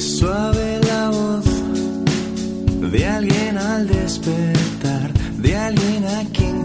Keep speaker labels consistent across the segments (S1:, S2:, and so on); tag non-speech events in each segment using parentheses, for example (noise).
S1: Suave la voz de alguien al despertar, de alguien a quien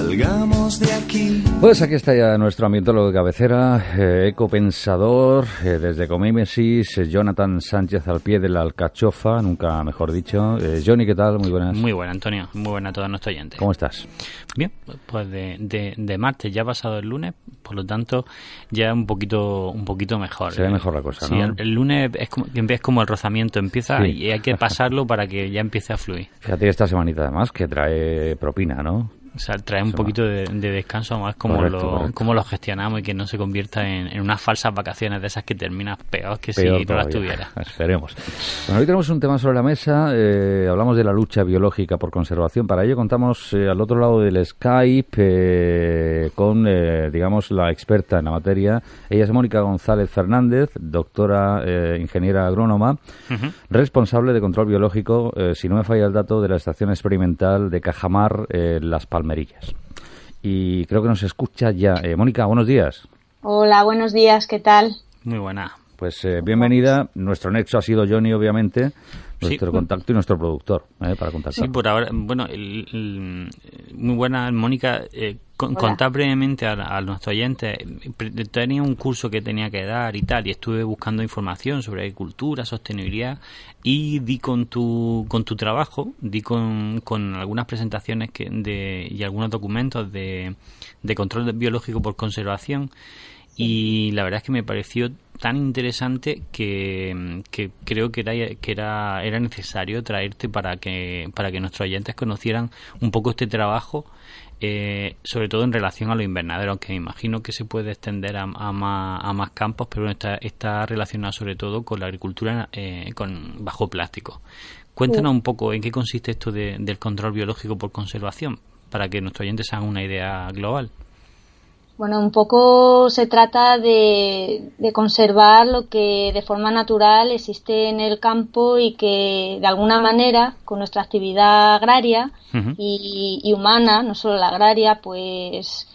S1: Salgamos de aquí.
S2: Pues aquí está ya nuestro ambientólogo de cabecera, eh, ecopensador, eh, desde Comímesis, eh, Jonathan Sánchez al pie de la alcachofa, nunca mejor dicho. Eh, Johnny, ¿qué tal? Muy buenas.
S3: Muy buena, Antonio. Muy buena a todos nuestros oyentes.
S2: ¿Cómo estás?
S3: Bien, pues de, de, de martes ya ha pasado el lunes, por lo tanto ya un poquito un poquito mejor.
S2: Se ve mejor la cosa,
S3: Sí,
S2: ¿no?
S3: el, el lunes es como, es como el rozamiento, empieza
S2: Sí.
S3: y hay que pasarlo para que ya empiece a fluir.
S2: Fíjate esta semanita además que trae propina, ¿no?
S3: O sea, trae un poquito de, de descanso más como
S2: Correcto,
S3: lo,
S2: correcto.
S3: cómo lo gestionamos y que no se convierta en, en unas falsas vacaciones de esas que terminas peor que
S2: Peor
S3: si no las
S2: todavía.
S3: tuviera.
S2: Esperemos. Bueno, hoy tenemos un tema sobre la mesa. eh, hablamos de la lucha biológica por conservación. Para ello contamos eh, al otro lado del Skype eh, con, eh, digamos, la experta en la materia. Ella es Mónica González Fernández, doctora eh, ingeniera agrónoma,
S3: Ujú.
S2: responsable de control biológico, eh, si no me falla el dato, de la estación experimental de Cajamar, Las Palmerillas. Y creo que nos escucha ya. Eh, Mónica, buenos días.
S4: Hola, buenos días, ¿qué tal?
S3: Muy buena.
S2: Pues eh, bienvenida. Nuestro nexo ha sido Johnny, obviamente, nuestro
S3: Sí.
S2: contacto y nuestro productor eh, para contactar.
S3: Sí, por ahora, bueno, el- el- muy buena, Mónica. Eh, con- contar brevemente a, a nuestros oyentes. Tenía un curso que tenía que dar y tal, y estuve buscando información sobre agricultura, sostenibilidad, y di con tu, con tu trabajo, di con, con algunas presentaciones que de, y algunos documentos de, de control biológico por conservación. Y la verdad es que me pareció tan interesante que, que creo que era que era, era necesario traerte para que para que nuestros oyentes conocieran un poco este trabajo eh, sobre todo en relación a los invernaderos aunque me imagino que se puede extender a, a más, a más campos pero está, está relacionado sobre todo con la agricultura eh, con bajo plástico. Cuéntanos un poco en qué consiste esto de- del control biológico por conservación para que nuestros oyentes hagan una idea global
S4: Bueno, un poco se trata de, de conservar lo que de forma natural existe en el campo y que de alguna manera, con nuestra actividad agraria y, y humana, no solo la agraria, pues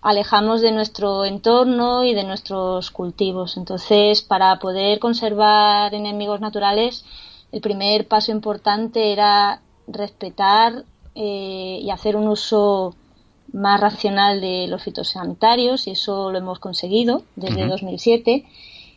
S4: alejamos de nuestro entorno y de nuestros cultivos. Entonces, para poder conservar enemigos naturales, el primer paso importante era respetar eh, y hacer un uso más racional de los fitosanitarios y eso lo hemos conseguido desde
S3: Ujú.
S4: 2007.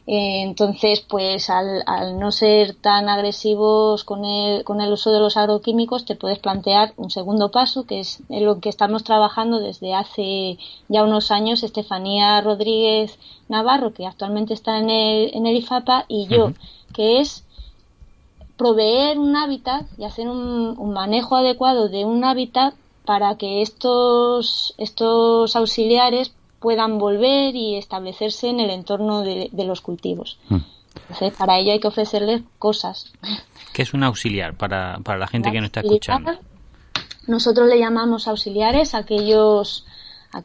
S4: Eh, entonces, pues al, al no ser tan agresivos con el, con el uso de los agroquímicos, te puedes plantear un segundo paso, que es en lo que estamos trabajando desde hace ya unos años Estefanía Rodríguez Navarro, que actualmente está en el, en el IFAPA, y yo, que es proveer un hábitat y hacer un, un manejo adecuado de un hábitat para que estos, estos auxiliares puedan volver y establecerse en el entorno de, de los cultivos.
S2: Mm.
S4: Entonces, para ello hay que ofrecerles cosas.
S3: ¿Qué es un auxiliar para, para la gente que nos está escuchando?
S4: Nosotros le llamamos auxiliares a aquellos,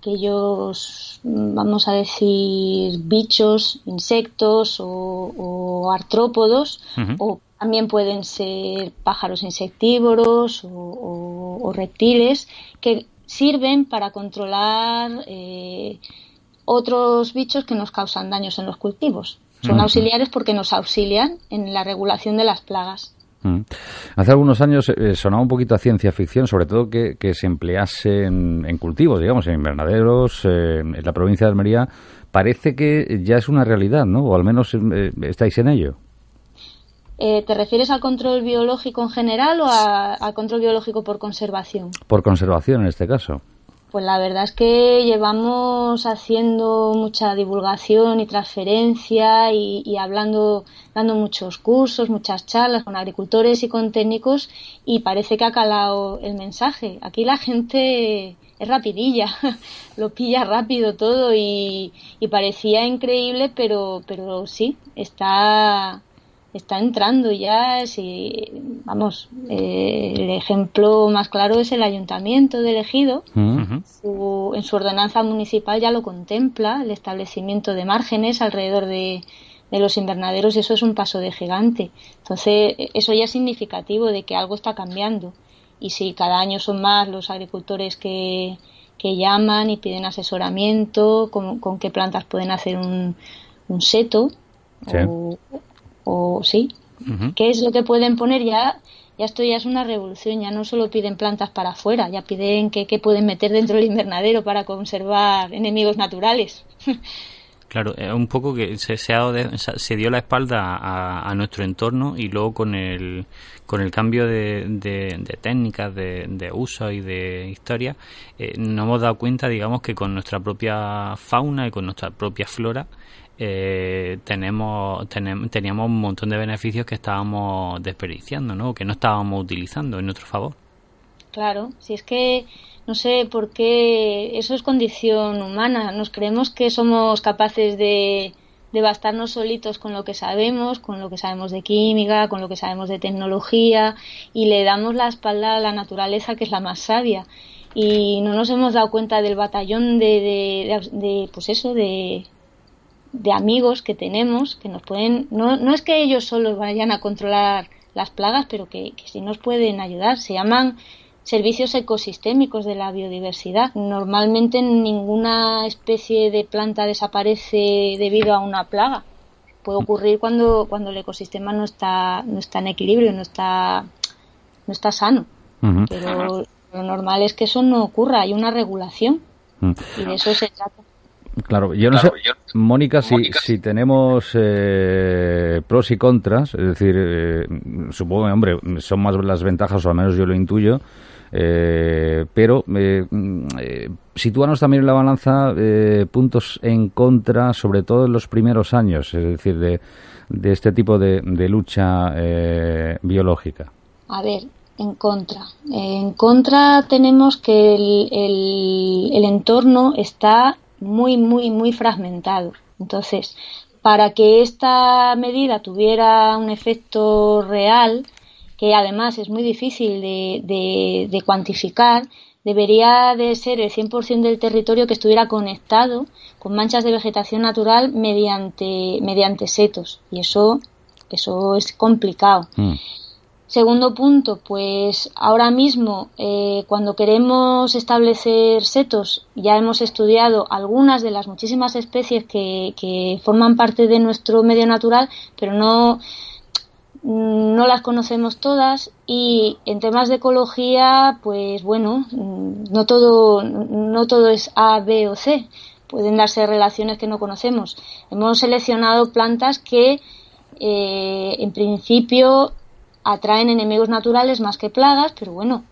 S4: aquellos, mm, vamos a decir, bichos, insectos o, o artrópodos, o también pueden ser pájaros insectívoros o, o- o reptiles que sirven para controlar eh, otros bichos que nos causan daños en los cultivos. Son auxiliares porque nos auxilian en la regulación de las plagas.
S2: Hace algunos años eh, sonaba un poquito a ciencia ficción, sobre todo que, que se emplease en, en cultivos, digamos, en invernaderos, eh, en la provincia de Almería. Parece que ya es una realidad, ¿no? O al menos eh, estáis en ello.
S4: Eh, ¿Te refieres al control biológico en general o a- al control biológico por conservación?
S2: Por conservación, en este caso.
S4: Pues la verdad es que llevamos haciendo mucha divulgación y transferencia y, y hablando, dando muchos cursos, muchas charlas con agricultores y con técnicos y parece que ha calado el mensaje. Aquí la gente es rapidilla, (laughs) lo pilla rápido todo y, y parecía increíble, pero, pero sí, está, está entrando ya. Sí, vamos, eh, el ejemplo más claro es el ayuntamiento de Ejido.
S2: Mm.
S4: Su- en su ordenanza municipal ya lo contempla, el establecimiento de márgenes alrededor de, de los invernaderos y eso es un paso de gigante. Entonces, eso ya es significativo de que algo está cambiando. Y si cada año son más los agricultores que, que llaman y piden asesoramiento, con, con qué plantas pueden hacer un, un seto o, sí. ¿Qué es lo que pueden poner? Ya, ya esto ya es una revolución, ya no solo piden plantas para afuera, ya piden qué pueden meter dentro del invernadero para conservar enemigos naturales. (laughs)
S3: Claro, es un poco que se, se, se dio la espalda a, nuestro entorno y luego con el, con el cambio de, de, técnicas, de, uso y de historia, eh, nos hemos dado cuenta, digamos, que con nuestra propia fauna y con nuestra propia flora eh, tenemos, teníamos un montón de beneficios que estábamos desperdiciando, ¿no? que no estábamos utilizando en nuestro favor.
S4: Claro, si es que no sé por qué eso es condición humana. Nos creemos que somos capaces de, de bastarnos solitos con lo que sabemos, con lo que sabemos de química, con lo que sabemos de tecnología y le damos la espalda a la naturaleza que es la más sabia. Y no nos hemos dado cuenta del batallón de, de, pues eso, de, de amigos que tenemos que nos pueden, no, no es que ellos solos vayan a controlar las plagas, pero que, que sí nos pueden ayudar. Se llaman servicios ecosistémicos de la biodiversidad. Normalmente ninguna especie de planta desaparece debido a una plaga. Puede ocurrir cuando, cuando el ecosistema no está, no está en equilibrio, no está, no está sano. Pero lo normal es que eso no ocurra, hay una regulación. Y de eso se trata.
S2: Claro, yo no sé, Mónica, si, si tenemos eh, pros y contras, es decir, eh, supongo, hombre, son más las ventajas, o al menos yo lo intuyo, eh, pero eh, mm, eh, sitúanos también en la balanza eh, puntos en contra, sobre todo en los primeros años, es decir, de, de este tipo de, de lucha biológica.
S4: A ver, en contra. En contra tenemos que el, el, el entorno está muy, muy, muy fragmentado. Entonces, para que esta medida tuviera un efecto real, que además es muy difícil de, de, cuantificar, debería de ser el 100% del territorio que estuviera conectado con manchas de vegetación natural mediante, mediante setos. Y eso, eso es complicado. Mm. Segundo punto, pues ahora mismo eh, cuando queremos establecer setos ya hemos estudiado algunas de las muchísimas especies que, forman parte de nuestro medio natural, pero no, no las conocemos todas y en temas de ecología, pues bueno, no todo, no todo es A, B o C. Pueden darse relaciones que no conocemos. Hemos seleccionado plantas que eh, en principio atraen enemigos naturales más que plagas, pero bueno,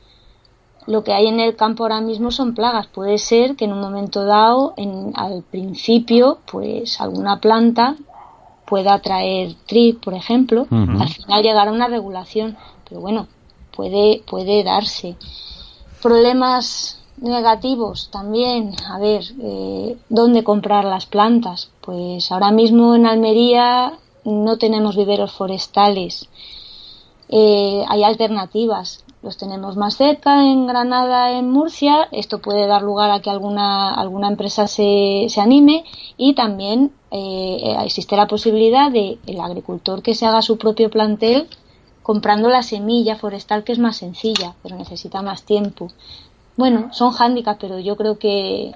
S4: lo que hay en el campo ahora mismo son plagas. Puede ser que en un momento dado, en, al principio, pues alguna planta pueda traer TRIP, por ejemplo, al final llegar a una regulación, pero bueno, puede, puede darse. Problemas negativos también, a ver, eh, ¿dónde comprar las plantas? Pues ahora mismo en Almería no tenemos viveros forestales. Eh, hay alternativas. Los tenemos más cerca, en Granada, en Murcia. Esto puede dar lugar a que alguna, alguna empresa se, se anime y también eh, existe la posibilidad de el agricultor que se haga su propio plantel comprando la semilla forestal que es más sencilla, pero necesita más tiempo. Bueno, son hándicaps, pero yo creo que,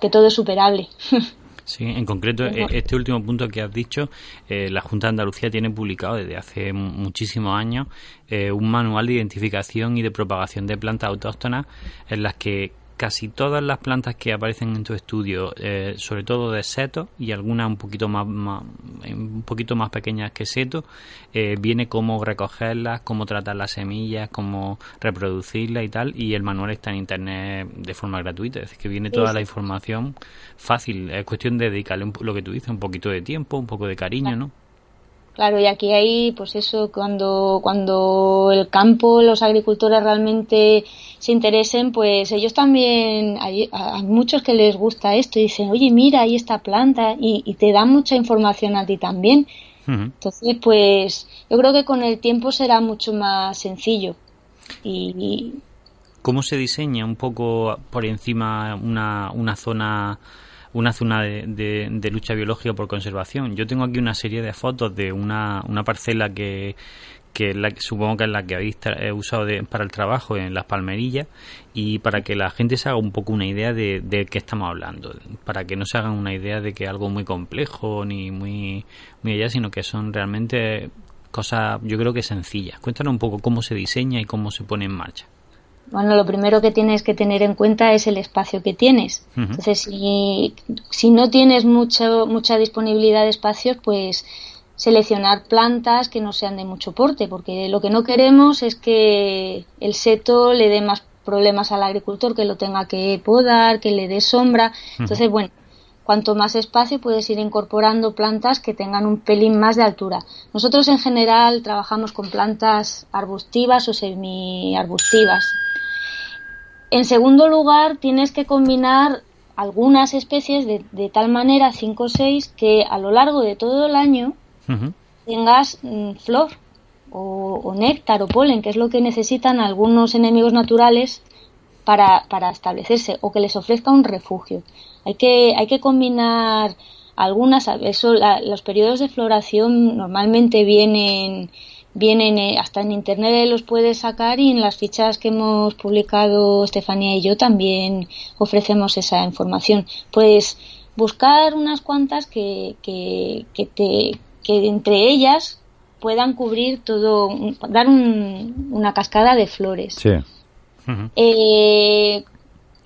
S4: que todo es superable. (laughs)
S3: Sí, en concreto, e-, este último punto que has dicho, eh, la Junta de Andalucía tiene publicado desde hace muchísimos años eh, un manual de identificación y de propagación de plantas autóctonas en las que casi todas las plantas que aparecen en tu estudio, eh, sobre todo de seto y algunas un poquito más, un poquito más pequeñas que seto, eh, viene cómo recogerlas, cómo tratar las semillas, cómo reproducirlas y tal. Y el manual está en internet de forma gratuita, es decir, que viene toda la información fácil. Es cuestión de dedicarle lo que tú dices, un poquito de tiempo, un poco de cariño, ¿no?
S4: Claro, y aquí hay, pues eso, cuando, cuando el campo, los agricultores realmente se interesen, pues ellos también, hay, a muchos que les gusta esto y dicen, oye, mira, ahí esta planta y, te dan mucha información a ti también. Entonces, pues yo creo que con el tiempo será mucho más sencillo. Y,
S3: ¿Cómo se diseña un poco por encima una, una zona una zona de, de, lucha biológica por conservación. Yo tengo aquí una serie de fotos de una, una parcela que, que, la, supongo que es la que habéis usado para el trabajo en las palmerillas y para que la gente se haga un poco una idea de, de qué estamos hablando, para que no se hagan una idea de que es algo muy complejo ni muy, muy allá, sino que son realmente cosas, yo creo que sencillas. Cuéntanos un poco cómo se diseña y cómo se pone en marcha.
S4: Bueno, lo primero que tienes que tener en cuenta es el espacio que tienes. Entonces, si, si no tienes mucho, mucha disponibilidad de espacios, pues seleccionar plantas que no sean de mucho porte, porque lo que no queremos es que el seto le dé más problemas al agricultor, que lo tenga que podar, que le dé sombra. Entonces, bueno, cuanto más espacio puedes ir incorporando plantas que tengan un pelín más de altura. Nosotros en general trabajamos con plantas arbustivas o semi-arbustivas. En segundo lugar, tienes que combinar algunas especies de, de tal manera, 5 o 6, que a lo largo de todo el año tengas mm, flor o, néctar o polen, que es lo que necesitan algunos enemigos naturales para, para establecerse o que les ofrezca un refugio. Hay que, hay que combinar algunas, eso, los periodos de floración normalmente vienen vienen eh, hasta en internet los puedes sacar y en las fichas que hemos publicado Estefanía y yo también ofrecemos esa información. Puedes buscar unas cuantas que, que, que te, que entre ellas puedan cubrir todo, dar una cascada de flores.
S2: Sí.
S4: Eh,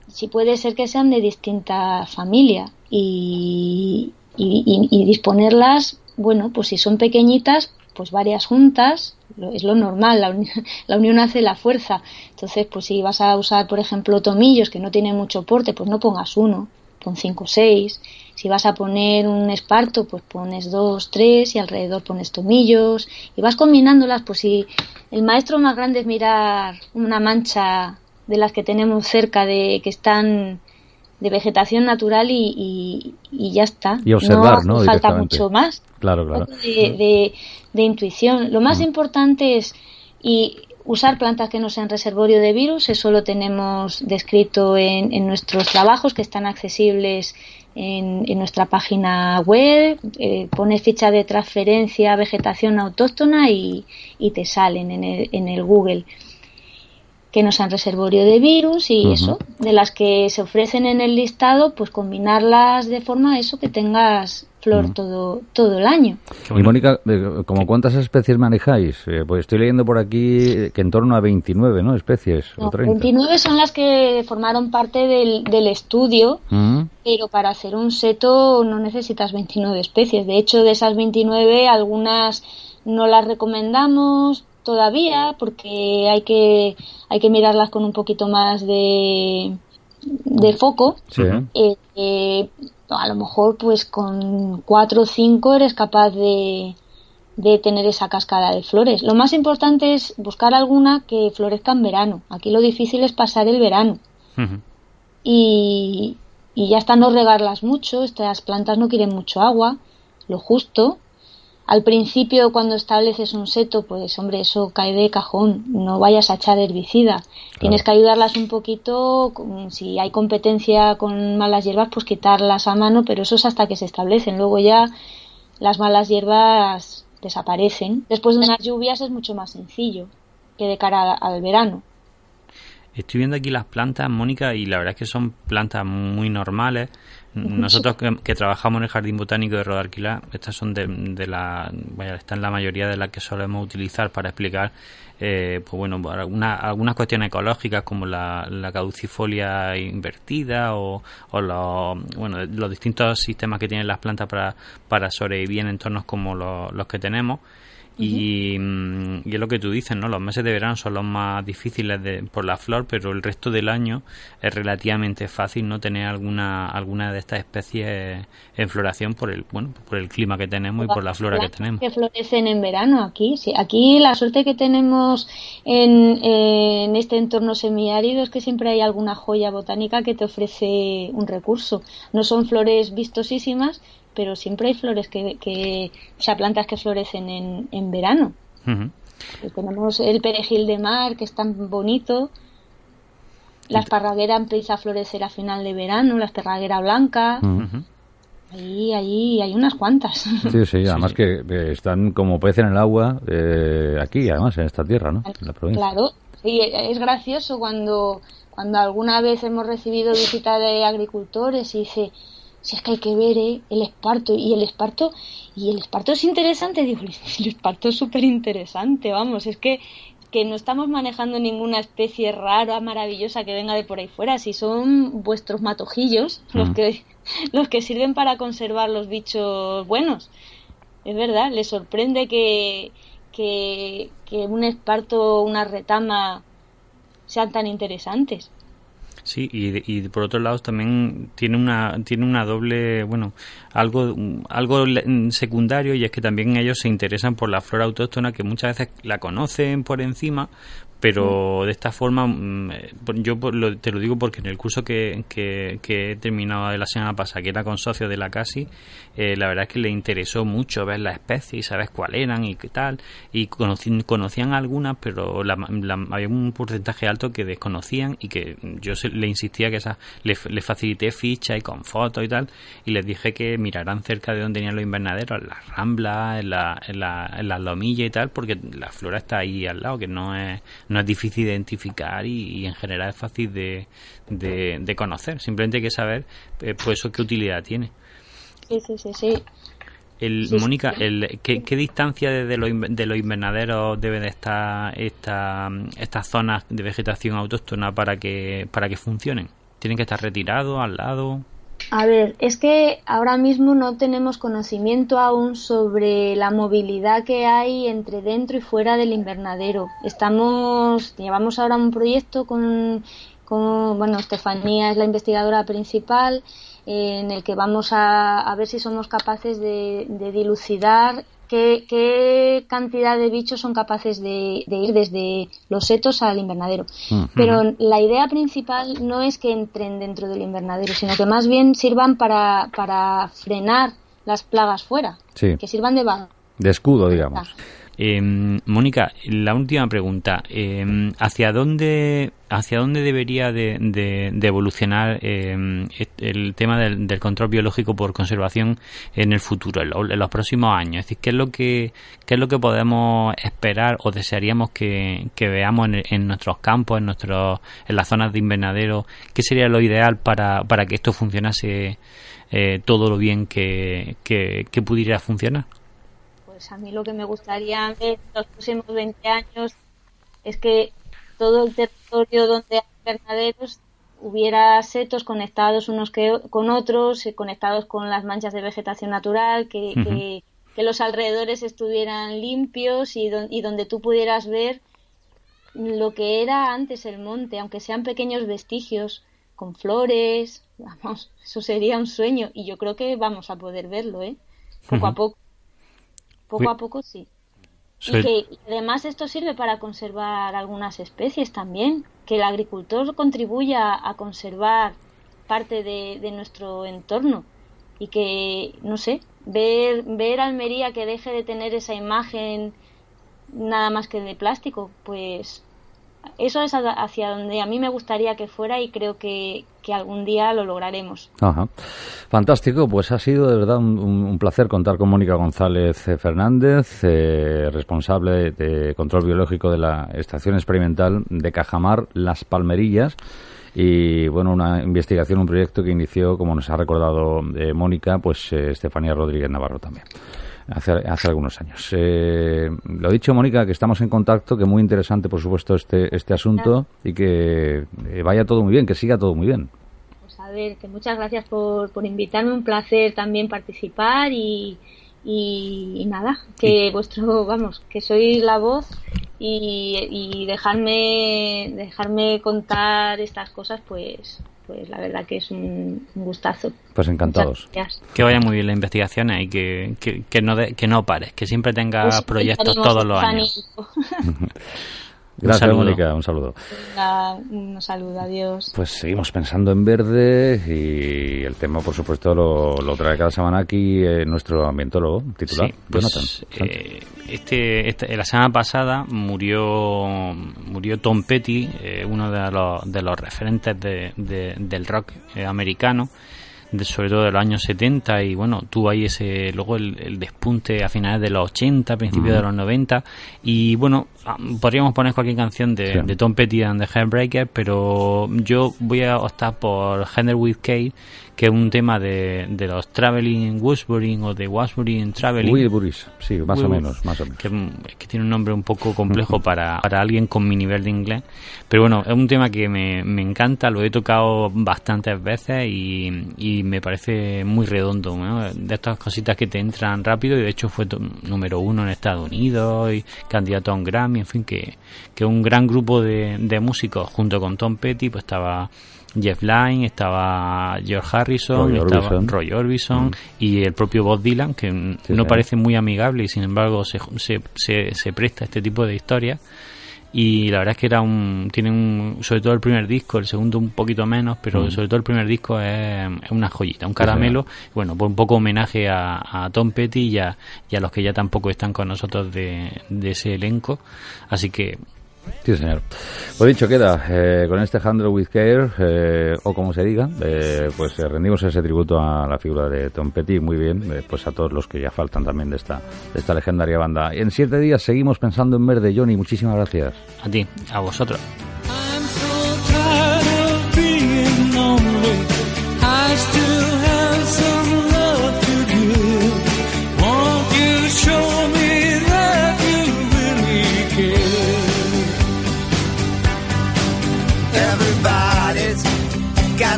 S4: si puede ser que sean de distinta familia y, y, disponerlas, bueno, pues si son pequeñitas, pues varias juntas, es lo normal, la, (laughs) la, unión hace la fuerza. Entonces, pues si vas a usar, por ejemplo, tomillos que no tienen mucho porte, pues no pongas uno, pon cinco o seis. Si vas a poner un esparto, pues pones dos, tres y alrededor pones tomillos y vas combinándolas. Pues si el maestro más grande es mirar una mancha de las que tenemos cerca de que están de vegetación natural y, ya está.
S2: Y observar, ¿no?
S4: falta mucho más.
S2: Claro, claro.
S4: De, intuición. Lo más mm. importante es y usar plantas que no sean reservorio de virus. Eso lo tenemos descrito en, en nuestros trabajos que están accesibles en, nuestra página web, eh, pones ficha de transferencia vegetación autóctona y, te salen en el, en el Google que no sean reservorio de virus y eso, de las que se ofrecen en el listado, pues combinarlas de forma eso que tengas flor todo, todo el año.
S2: Y Mónica, eh, ¿como cuántas especies manejáis? Eh, pues estoy leyendo por aquí que en torno a 29, ¿no? Especies.
S4: 29 son las que formaron parte del, del estudio, pero para hacer un seto no necesitas 29 especies. De hecho, de esas 29, algunas no las recomendamos todavía porque hay que, hay que mirarlas con un poquito más de, de foco. Eh, eh, a lo mejor pues con cuatro o cinco eres capaz de, de tener esa cascada de flores. Lo más importante es buscar alguna que florezca en verano. Aquí lo difícil es pasar el verano. y, y ya está no regarlas mucho. Estas plantas no quieren mucho agua, lo justo. Al principio, cuando estableces un seto, pues hombre, eso cae de cajón. No vayas a echar herbicida. Tienes que ayudarlas un poquito. Si hay competencia con malas hierbas, pues quitarlas a mano, pero eso es hasta que se establecen. Luego ya las malas hierbas desaparecen. Después de unas lluvias es mucho más sencillo que de cara al verano.
S3: Estoy viendo aquí las plantas, Mónica, y la verdad es que son plantas muy normales. (laughs) Nosotros que, trabajamos en el Jardín Botánico de Rodarquilá, estas son de, la, vaya, están la mayoría de las que solemos utilizar para explicar, eh, pues bueno, algunas cuestiones ecológicas como la, caducifolia invertida o, o los, bueno, los distintos sistemas que tienen las plantas para, para sobrevivir en entornos como los que tenemos. Mm, y, es lo que tú dices, ¿no? Los meses de verano son los más difíciles de, por la flor, pero el resto del año es relativamente fácil no tener alguna alguna de estas especies en floración por el bueno por el clima que tenemos y por la flora que tenemos.
S4: Que florecen en verano aquí, sí. Aquí la suerte que tenemos en, en este entorno semiárido es que siempre hay alguna joya botánica que te ofrece un recurso. No son flores vistosísimas, pero siempre hay flores que, que o sea, plantas que florecen en, en verano. Pues tenemos el perejil de mar, que es tan bonito. La esparraguera empieza a florecer a final de verano, la esparraguera blanca. Ahí, ahí hay unas cuantas.
S2: Sí, sí, (laughs) además que están como pez en el agua eh, aquí, además, en esta tierra, ¿no? En la provincia.
S4: Claro, y es gracioso cuando, cuando alguna vez hemos recibido visita de agricultores y dice, si es que hay que ver ¿eh? el esparto y el esparto y el esparto es interesante (laughs) digo el esparto es súper interesante vamos es que que no estamos manejando ninguna especie rara, maravillosa que venga de por ahí fuera, si son vuestros matojillos los mm. que (laughs) los que sirven para conservar los bichos buenos. Es verdad, les sorprende que, que, que un esparto o una retama sean tan interesantes.
S3: Sí, y, y por otro lado también tiene una tiene una doble, bueno, algo algo secundario y es que también ellos se interesan por la flora autóctona que muchas veces la conocen por encima, pero de esta forma mm, eh, yo te lo digo porque en el curso que, que, he terminado de la semana pasada que era con socios de la CASI eh, la verdad es que le interesó mucho ver las especies y saber cuáles eran y qué tal. Y conocían algunas pero había un porcentaje alto que desconocían y que yo le insistía que esa le, facilité ficha y con fotos y tal. Y les dije que miraran cerca de donde tenían los invernaderos en las ramblas en, la, en, la, en las lomillas y tal porque la flora está ahí al lado que no es no es difícil de identificar y, en general es fácil de, de, conocer. Simplemente hay que saber eh, pues eso qué utilidad tiene.
S4: Sí, sí, sí, sí.
S3: El, Mónica, el, ¿qué, ¿qué, distancia desde los, de los invernaderos debe de estar esta, estas zonas de vegetación autóctona para que, para que funcionen? ¿Tienen que estar retirados, al lado?
S4: A ver, es que ahora mismo no tenemos conocimiento aún sobre la movilidad que hay entre dentro y fuera del invernadero. Estamos, llevamos ahora un proyecto con, con bueno, Estefanía es la investigadora principal, en el que vamos a, a ver si somos capaces de, de dilucidar qué, cantidad de bichos son capaces de, ir desde los setos al invernadero. Pero la idea principal no es que entren dentro del invernadero, sino que más bien sirvan para, para frenar las plagas fuera, que sirvan de,
S2: de escudo, digamos.
S3: Em, Mónica, la última pregunta. Em, ¿Hacia dónde hacia dónde debería de, evolucionar em, el tema del, control biológico por conservación en el futuro, en, los próximos años? Es decir, ¿qué es lo que qué es lo que podemos esperar o desearíamos que, veamos en, nuestros campos, en nuestros en las zonas de invernadero? ¿Qué sería lo ideal para, para que esto funcionase eh, todo lo bien que, que pudiera funcionar?
S4: Pues a mí lo que me gustaría ver en los próximos 20 años es que todo el territorio donde hay invernaderos hubiera setos conectados unos con otros, eh, conectados con las manchas de vegetación natural, que, los alrededores estuvieran limpios y, y donde tú pudieras ver lo que era antes el monte, aunque sean pequeños vestigios con flores, vamos, eso sería un sueño y yo creo que vamos a poder verlo, ¿eh? Poco a poco. Poco a poco sí. Y que además esto sirve para conservar algunas especies también, que el agricultor contribuya a conservar parte de, nuestro entorno y que, no sé, ver, ver Almería que deje de tener esa imagen nada más que de plástico, pues eso es hacia donde a mí me gustaría que fuera y creo que, algún día lo lograremos.
S2: Ajá. Fantástico, pues ha sido de verdad un, placer contar con Mónica González eh, Fernández, eh, responsable de control biológico de la Estación Experimental de Cajamar Las Palmerillas. Y bueno, una investigación, un proyecto que inició, como nos ha recordado eh, Mónica, pues Estefanía Rodríguez Navarro también hace, hace algunos años. Eh, lo dicho, Mónica, que estamos en contacto, que muy interesante, por supuesto, este, este asunto y que eh, vaya todo muy bien, que siga todo muy bien.
S4: Pues a ver, que muchas gracias por, por invitarme, un placer también participar y, y, nada, que vuestro, vamos, que sois la voz y, y dejarme, dejarme contar estas cosas, pues pues la verdad que es un, gustazo.
S2: Pues encantados.
S3: Que vaya muy bien la investigación y que, que, no, que no pares, que siempre tengas pues proyectos todos los años. (laughs)
S2: Gracias, Mónica. Un saludo.
S4: un saludo, adiós.
S2: Pues seguimos pensando en verde y el tema, por supuesto, lo, trae cada semana aquí eh, nuestro ambientólogo titular,
S3: pues, eh, este, este, la semana pasada murió murió Tom Petty, eh, uno de los, de los referentes de, del rock americano sobre todo de los años 70 y bueno, tuvo ahí ese, luego el, despunte a finales de los 80, principios de los 90 y bueno, ah, podríamos poner cualquier canción de, Tom Petty and the Heartbreakers, pero yo voy a optar por Henry with Kate que es un tema de, de los Traveling Washbury o de Washbury Traveling.
S2: Wilburys, sí, más o menos, más o menos.
S3: Que, que, tiene un nombre un poco complejo para, para alguien con mi nivel de inglés. Pero bueno, es un tema que me, me encanta, lo he tocado bastantes veces y, y me parece muy redondo. De estas cositas que te entran rápido y de hecho fue número uno en Estados Unidos y candidato a un Grammy, en fin, que, que un gran grupo de, de músicos junto con Tom Petty pues estaba Jeff Lynne, estaba George Harrison, estaba Roy Orbison mm. y el propio Bob Dylan, que no parece muy amigable y sin embargo se, se, se, presta a este tipo de historias. Y la verdad es que era un, tienen un, sobre todo el primer disco, el segundo un poquito menos, pero mm. sobre todo el primer disco es, una joyita, un caramelo. bueno, pues un poco homenaje a, Tom Petty y a, y a, los que ya tampoco están con nosotros de, de ese elenco. Así que
S2: Sí, señor. Pues dicho queda, eh, con este Handle with Care, eh, o como se diga, eh, pues rendimos ese tributo a la figura de Tom Petty, muy bien, pues a todos los que ya faltan también de esta, de esta legendaria banda. En siete días seguimos pensando en verde, Johnny, muchísimas gracias.
S3: A ti, a vosotros.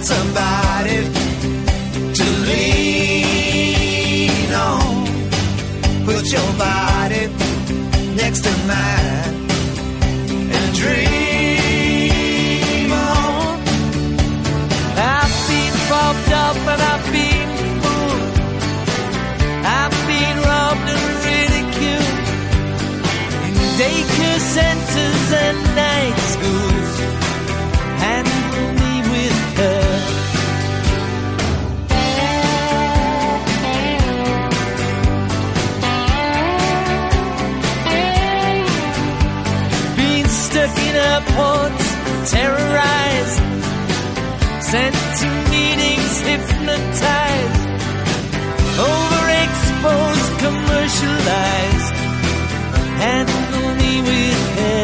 S3: Somebody to lean on. Put your body next to mine terrorized, sent to meetings hypnotized, overexposed, commercialized, handle me with care.